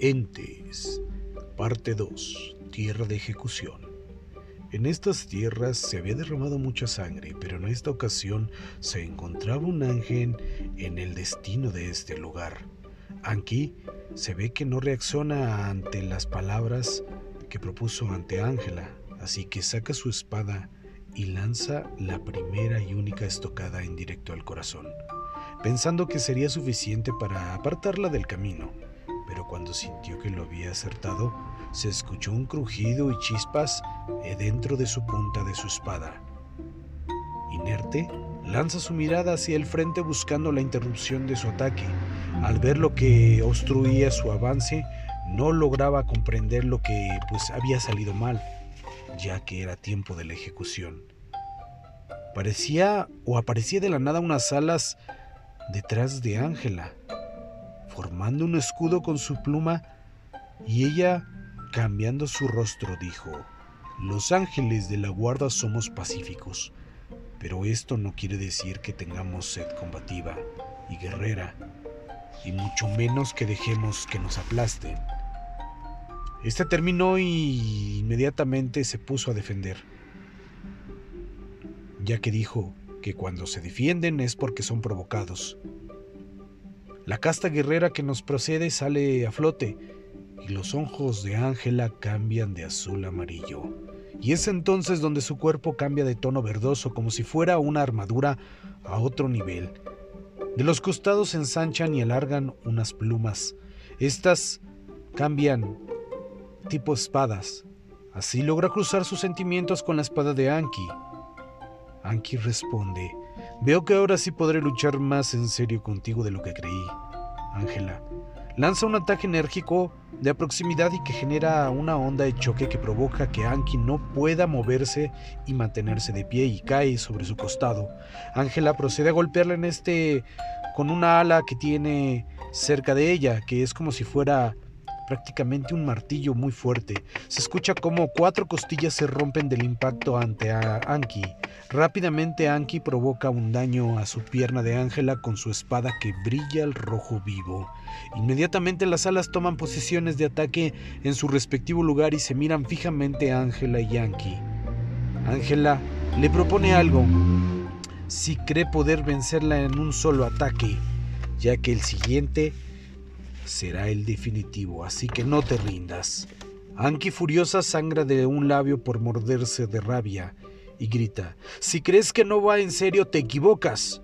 Entes. Parte 2. Tierra de ejecución. En estas tierras se había derramado mucha sangre, pero en esta ocasión se encontraba un ángel en el destino de este lugar. Anki se ve que no reacciona ante las palabras que propuso ante Ángela, así que saca su espada y lanza la primera y única estocada en directo al corazón pensando que sería suficiente para apartarla del camino, pero cuando sintió que lo había acertado, se escuchó un crujido y chispas dentro de su punta de su espada. Inerte, lanza su mirada hacia el frente buscando la interrupción de su ataque. Al ver lo que obstruía su avance, no lograba comprender lo que pues había salido mal, ya que era tiempo de la ejecución. Parecía o aparecía de la nada unas alas detrás de Ángela, formando un escudo con su pluma, y ella, cambiando su rostro, dijo, Los ángeles de la guarda somos pacíficos, pero esto no quiere decir que tengamos sed combativa y guerrera, y mucho menos que dejemos que nos aplasten. Este terminó y inmediatamente se puso a defender, ya que dijo, que cuando se defienden es porque son provocados. La casta guerrera que nos procede sale a flote y los ojos de Ángela cambian de azul a amarillo. Y es entonces donde su cuerpo cambia de tono verdoso como si fuera una armadura a otro nivel. De los costados se ensanchan y alargan unas plumas. Estas cambian tipo espadas. Así logra cruzar sus sentimientos con la espada de Anki. Anki responde, veo que ahora sí podré luchar más en serio contigo de lo que creí. Ángela lanza un ataque enérgico de proximidad y que genera una onda de choque que provoca que Anki no pueda moverse y mantenerse de pie y cae sobre su costado. Ángela procede a golpearla en este con una ala que tiene cerca de ella, que es como si fuera prácticamente un martillo muy fuerte. Se escucha como cuatro costillas se rompen del impacto ante Anki. Rápidamente Anki provoca un daño a su pierna de Ángela con su espada que brilla al rojo vivo. Inmediatamente las alas toman posiciones de ataque en su respectivo lugar y se miran fijamente a Ángela y Anki. Ángela le propone algo, si cree poder vencerla en un solo ataque, ya que el siguiente será el definitivo, así que no te rindas. Anki furiosa sangra de un labio por morderse de rabia y grita, si crees que no va en serio te equivocas.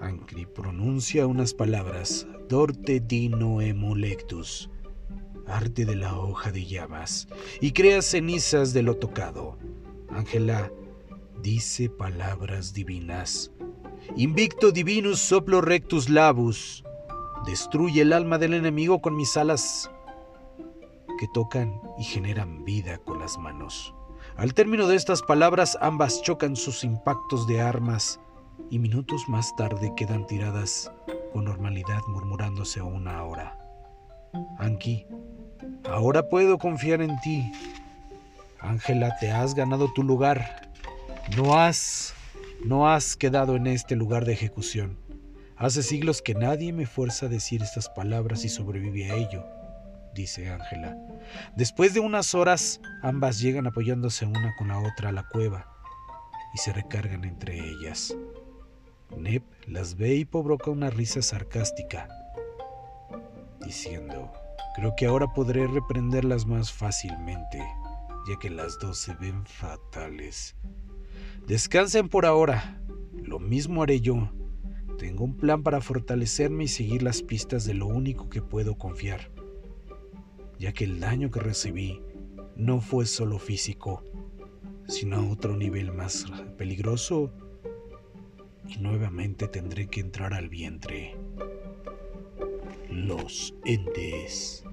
Anki pronuncia unas palabras, Dorte dino emulectus, arte de la hoja de llamas, y crea cenizas de lo tocado. Ángela dice palabras divinas. Invicto divinus soplo rectus labus, Destruye el alma del enemigo con mis alas que tocan y generan vida con las manos. Al término de estas palabras ambas chocan sus impactos de armas y minutos más tarde quedan tiradas con normalidad murmurándose una hora. Anki, ahora puedo confiar en ti. Ángela, te has ganado tu lugar. No has, no has quedado en este lugar de ejecución. Hace siglos que nadie me fuerza a decir estas palabras y sobrevive a ello, dice Ángela. Después de unas horas, ambas llegan apoyándose una con la otra a la cueva y se recargan entre ellas. Neb las ve y provoca una risa sarcástica, diciendo, creo que ahora podré reprenderlas más fácilmente, ya que las dos se ven fatales. Descansen por ahora, lo mismo haré yo tengo un plan para fortalecerme y seguir las pistas de lo único que puedo confiar, ya que el daño que recibí no fue solo físico, sino a otro nivel más peligroso y nuevamente tendré que entrar al vientre. Los entes.